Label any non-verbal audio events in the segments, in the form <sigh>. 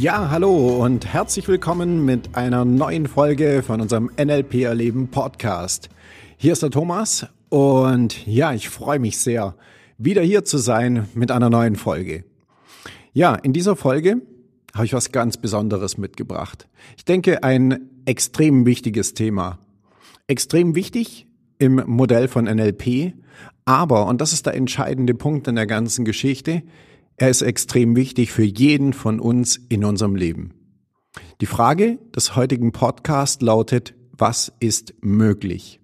Ja, hallo und herzlich willkommen mit einer neuen Folge von unserem NLP Erleben Podcast. Hier ist der Thomas und ja, ich freue mich sehr, wieder hier zu sein mit einer neuen Folge. Ja, in dieser Folge habe ich was ganz Besonderes mitgebracht. Ich denke, ein extrem wichtiges Thema. Extrem wichtig im Modell von NLP, aber, und das ist der entscheidende Punkt in der ganzen Geschichte, er ist extrem wichtig für jeden von uns in unserem Leben. Die Frage des heutigen Podcasts lautet, was ist möglich?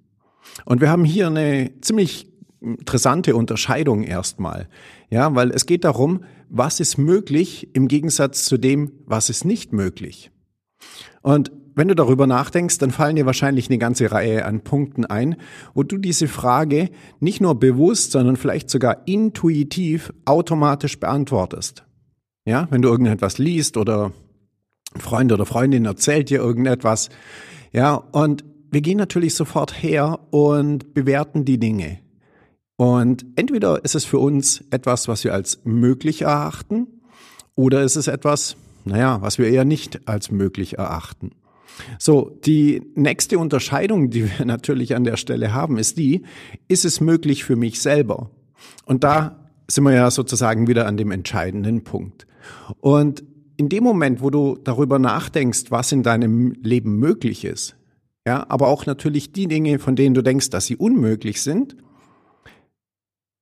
Und wir haben hier eine ziemlich interessante Unterscheidung erstmal. Ja, weil es geht darum, was ist möglich im Gegensatz zu dem, was ist nicht möglich. Und wenn du darüber nachdenkst, dann fallen dir wahrscheinlich eine ganze Reihe an Punkten ein, wo du diese Frage nicht nur bewusst, sondern vielleicht sogar intuitiv automatisch beantwortest. Ja, wenn du irgendetwas liest oder Freund oder Freundin erzählt dir irgendetwas. Ja, und wir gehen natürlich sofort her und bewerten die Dinge. Und entweder ist es für uns etwas, was wir als möglich erachten, oder ist es etwas, naja, was wir eher nicht als möglich erachten. So, die nächste Unterscheidung, die wir <laughs> natürlich an der Stelle haben, ist die, ist es möglich für mich selber? Und da sind wir ja sozusagen wieder an dem entscheidenden Punkt. Und in dem Moment, wo du darüber nachdenkst, was in deinem Leben möglich ist, ja, aber auch natürlich die Dinge, von denen du denkst, dass sie unmöglich sind.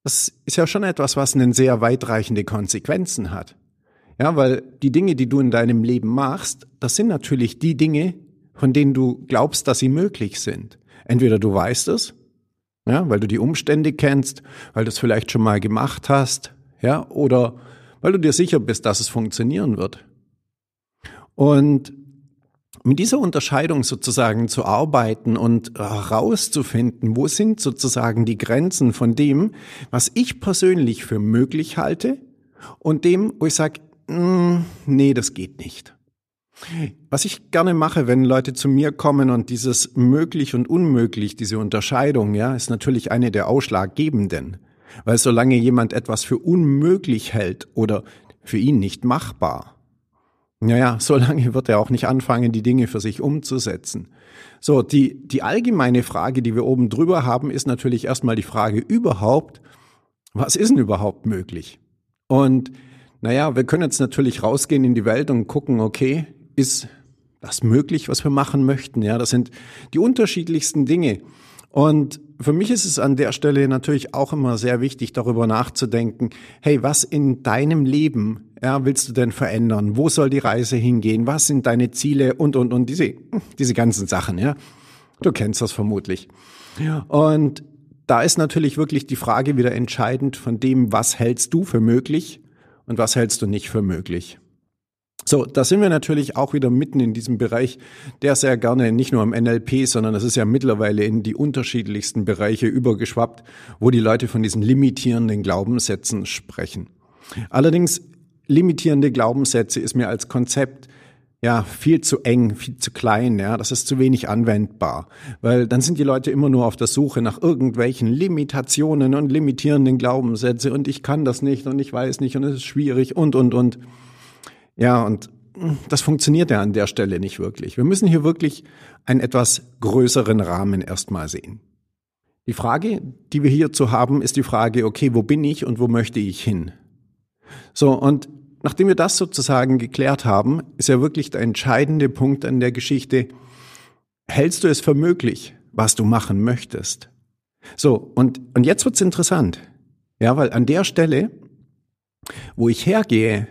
Das ist ja schon etwas, was einen sehr weitreichende Konsequenzen hat. Ja, weil die Dinge, die du in deinem Leben machst, das sind natürlich die Dinge, von denen du glaubst, dass sie möglich sind. Entweder du weißt es, ja, weil du die Umstände kennst, weil du es vielleicht schon mal gemacht hast, ja, oder weil du dir sicher bist, dass es funktionieren wird. Und mit dieser Unterscheidung sozusagen zu arbeiten und herauszufinden, wo sind sozusagen die Grenzen von dem, was ich persönlich für möglich halte und dem, wo ich sage, mm, nee, das geht nicht. Was ich gerne mache, wenn Leute zu mir kommen und dieses möglich und unmöglich, diese Unterscheidung, ja, ist natürlich eine der ausschlaggebenden. Weil solange jemand etwas für unmöglich hält oder für ihn nicht machbar, naja, <laughs> so lange wird er auch nicht anfangen, die Dinge für sich umzusetzen. So, die, die allgemeine Frage, die wir oben drüber haben, ist natürlich erstmal die Frage überhaupt, was ist denn überhaupt möglich? Und naja, wir können jetzt natürlich rausgehen in die Welt und gucken, okay, ist das möglich, was wir machen möchten? Ja, das sind die unterschiedlichsten Dinge. Und für mich ist es an der Stelle natürlich auch immer sehr wichtig, darüber nachzudenken, hey, was in deinem Leben ja, willst du denn verändern? Wo soll die Reise hingehen? Was sind deine Ziele? Und, und, und diese, diese ganzen Sachen, ja. Du kennst das vermutlich. Und da ist natürlich wirklich die Frage wieder entscheidend von dem, was hältst du für möglich und was hältst du nicht für möglich. So, da sind wir natürlich auch wieder mitten in diesem Bereich, der sehr gerne nicht nur im NLP, sondern es ist ja mittlerweile in die unterschiedlichsten Bereiche übergeschwappt, wo die Leute von diesen limitierenden Glaubenssätzen sprechen. Allerdings limitierende Glaubenssätze ist mir als Konzept ja, viel zu eng, viel zu klein, ja, das ist zu wenig anwendbar, weil dann sind die Leute immer nur auf der Suche nach irgendwelchen Limitationen und limitierenden Glaubenssätze und ich kann das nicht und ich weiß nicht und es ist schwierig und, und, und. Ja, und das funktioniert ja an der Stelle nicht wirklich. Wir müssen hier wirklich einen etwas größeren Rahmen erstmal sehen. Die Frage, die wir hierzu haben, ist die Frage, okay, wo bin ich und wo möchte ich hin? So, und nachdem wir das sozusagen geklärt haben, ist ja wirklich der entscheidende Punkt an der Geschichte, hältst du es für möglich, was du machen möchtest? So, und, und jetzt wird's interessant. Ja, weil an der Stelle, wo ich hergehe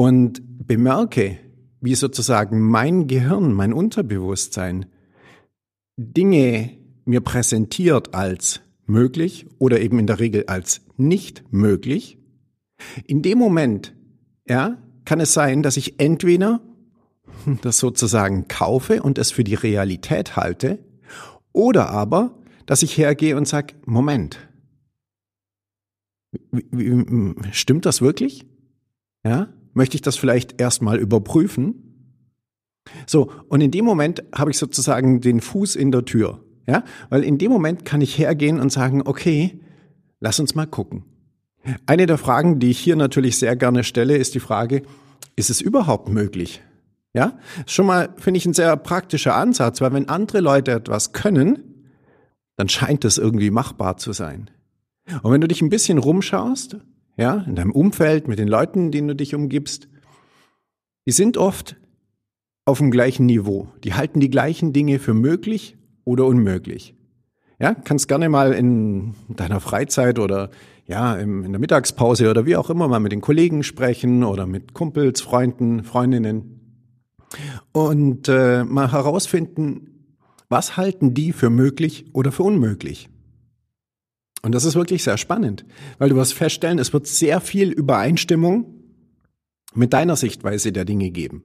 und bemerke, wie sozusagen mein Gehirn, mein Unterbewusstsein Dinge mir präsentiert als möglich oder eben in der Regel als nicht möglich, in dem Moment, ja, kann es sein, dass ich entweder <laughs> das sozusagen kaufe und es für die Realität halte Oder aber, dass ich hergehe und sage, Moment, stimmt das wirklich? Ja? Möchte ich das vielleicht erstmal überprüfen? So, und in dem Moment habe ich sozusagen den Fuß in der Tür. Ja? Weil in dem Moment kann ich hergehen und sagen, okay, lass uns mal gucken. Eine der Fragen, die ich hier natürlich sehr gerne stelle, ist die Frage, ist es überhaupt möglich? Ja, schon mal finde ich ein sehr praktischer Ansatz, weil wenn andere Leute etwas können, dann scheint es irgendwie machbar zu sein. Und wenn du dich ein bisschen rumschaust, ja, in deinem Umfeld, mit den Leuten, denen du dich umgibst, die sind oft auf dem gleichen Niveau. Die halten die gleichen Dinge für möglich oder unmöglich. Ja, kannst gerne mal in deiner Freizeit oder ja, in der Mittagspause oder wie auch immer mal mit den Kollegen sprechen oder mit Kumpels, Freunden, Freundinnen und äh, mal herausfinden, was halten die für möglich oder für unmöglich. Und das ist wirklich sehr spannend, weil du wirst feststellen, es wird sehr viel Übereinstimmung mit deiner Sichtweise der Dinge geben.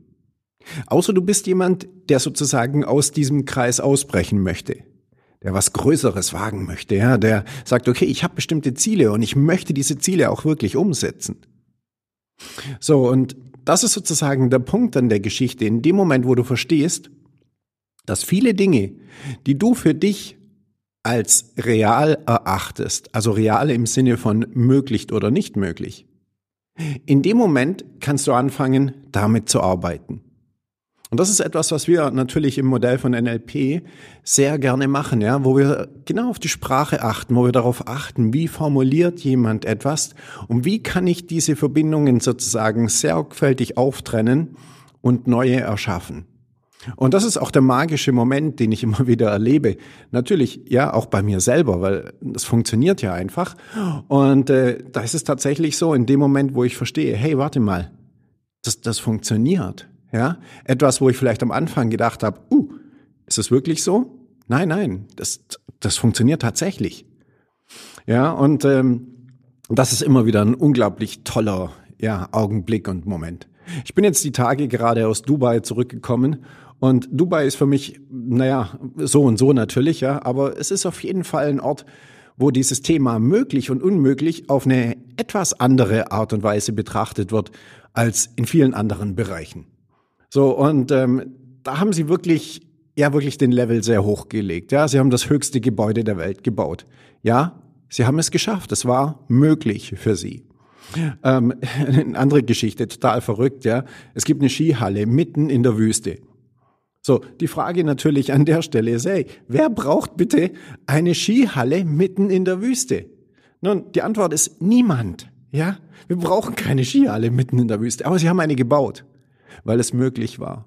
Außer du bist jemand, der sozusagen aus diesem Kreis ausbrechen möchte, der was Größeres wagen möchte, ja, der sagt, okay, ich habe bestimmte Ziele und ich möchte diese Ziele auch wirklich umsetzen. So, und das ist sozusagen der Punkt an der Geschichte. In dem Moment, wo du verstehst, dass viele Dinge, die du für dich als real erachtest, also real im Sinne von möglich oder nicht möglich, in dem Moment kannst du anfangen, damit zu arbeiten. Und das ist etwas, was wir natürlich im Modell von NLP sehr gerne machen, ja, wo wir genau auf die Sprache achten, wo wir darauf achten, wie formuliert jemand etwas und wie kann ich diese Verbindungen sozusagen sorgfältig auftrennen und neue erschaffen. Und das ist auch der magische Moment, den ich immer <laughs> wieder erlebe. Natürlich, ja, auch bei mir selber, weil das funktioniert ja einfach. Und äh, da ist es tatsächlich so, in dem Moment, wo ich verstehe, hey, warte mal, das, das funktioniert. Ja, etwas, wo ich vielleicht am Anfang gedacht habe, uh, ist es wirklich so? Nein, nein, das, das funktioniert tatsächlich. Ja, und ähm, das ist immer wieder ein unglaublich toller ja, Augenblick und Moment. Ich bin jetzt die Tage gerade aus Dubai zurückgekommen und Dubai ist für mich, naja, so und so natürlich, ja, aber es ist auf jeden Fall ein Ort, wo dieses Thema möglich und unmöglich auf eine etwas andere Art und Weise betrachtet wird als in vielen anderen Bereichen. So, und ähm, da haben sie wirklich, ja, wirklich den Level sehr hoch gelegt. Ja, sie haben das höchste Gebäude der Welt gebaut. Ja, sie haben es geschafft. Es war möglich für sie. Ähm, <laughs> eine andere Geschichte, total verrückt, ja. Es gibt eine Skihalle mitten in der Wüste. So, die Frage natürlich an der Stelle ist, hey, wer braucht bitte eine Skihalle mitten in der Wüste? Nun, die Antwort ist niemand. Ja, wir brauchen keine Skihalle mitten in der Wüste, aber sie haben eine gebaut, weil es möglich war.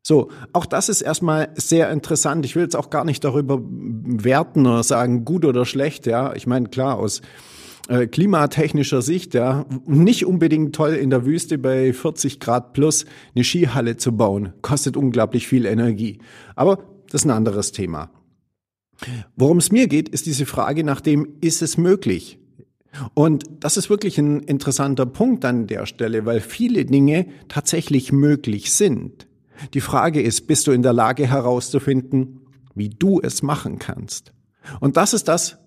So, auch das ist erstmal sehr interessant. Ich will jetzt auch gar nicht darüber werten oder sagen, gut oder schlecht, ja. Ich meine, klar, aus äh, klimatechnischer Sicht, ja, nicht unbedingt toll in der Wüste bei 40 Grad plus eine Skihalle zu bauen. Kostet unglaublich viel Energie. Aber das ist ein anderes Thema. Worum es mir geht, ist diese Frage nach dem, ist es möglich? Und das ist wirklich ein interessanter Punkt an der Stelle, weil viele Dinge tatsächlich möglich sind. Die Frage ist, bist du in der Lage herauszufinden, wie du es machen kannst? Und das ist das,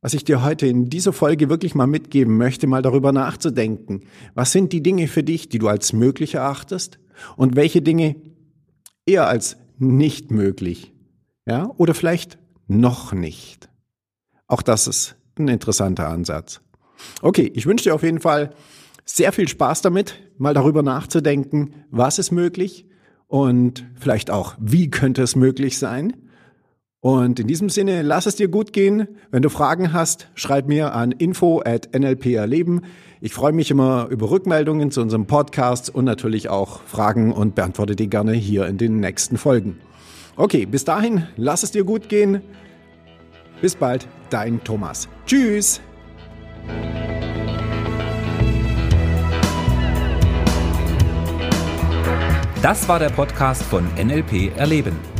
was ich dir heute in dieser Folge wirklich mal mitgeben möchte, mal darüber nachzudenken. Was sind die Dinge für dich, die du als möglich erachtest? Und welche Dinge eher als nicht möglich? Ja, oder vielleicht noch nicht? Auch das ist ein interessanter Ansatz. Okay, ich wünsche dir auf jeden Fall sehr viel Spaß damit, mal darüber nachzudenken, was ist möglich und vielleicht auch, wie könnte es möglich sein? Und in diesem Sinne, lass es dir gut gehen. Wenn du Fragen hast, schreib mir an info at nlperleben. Ich freue mich immer über Rückmeldungen zu unserem Podcast und natürlich auch Fragen und beantworte die gerne hier in den nächsten Folgen. Okay, bis dahin, lass es dir gut gehen. Bis bald, dein Thomas. Tschüss! Das war der Podcast von NLP Erleben.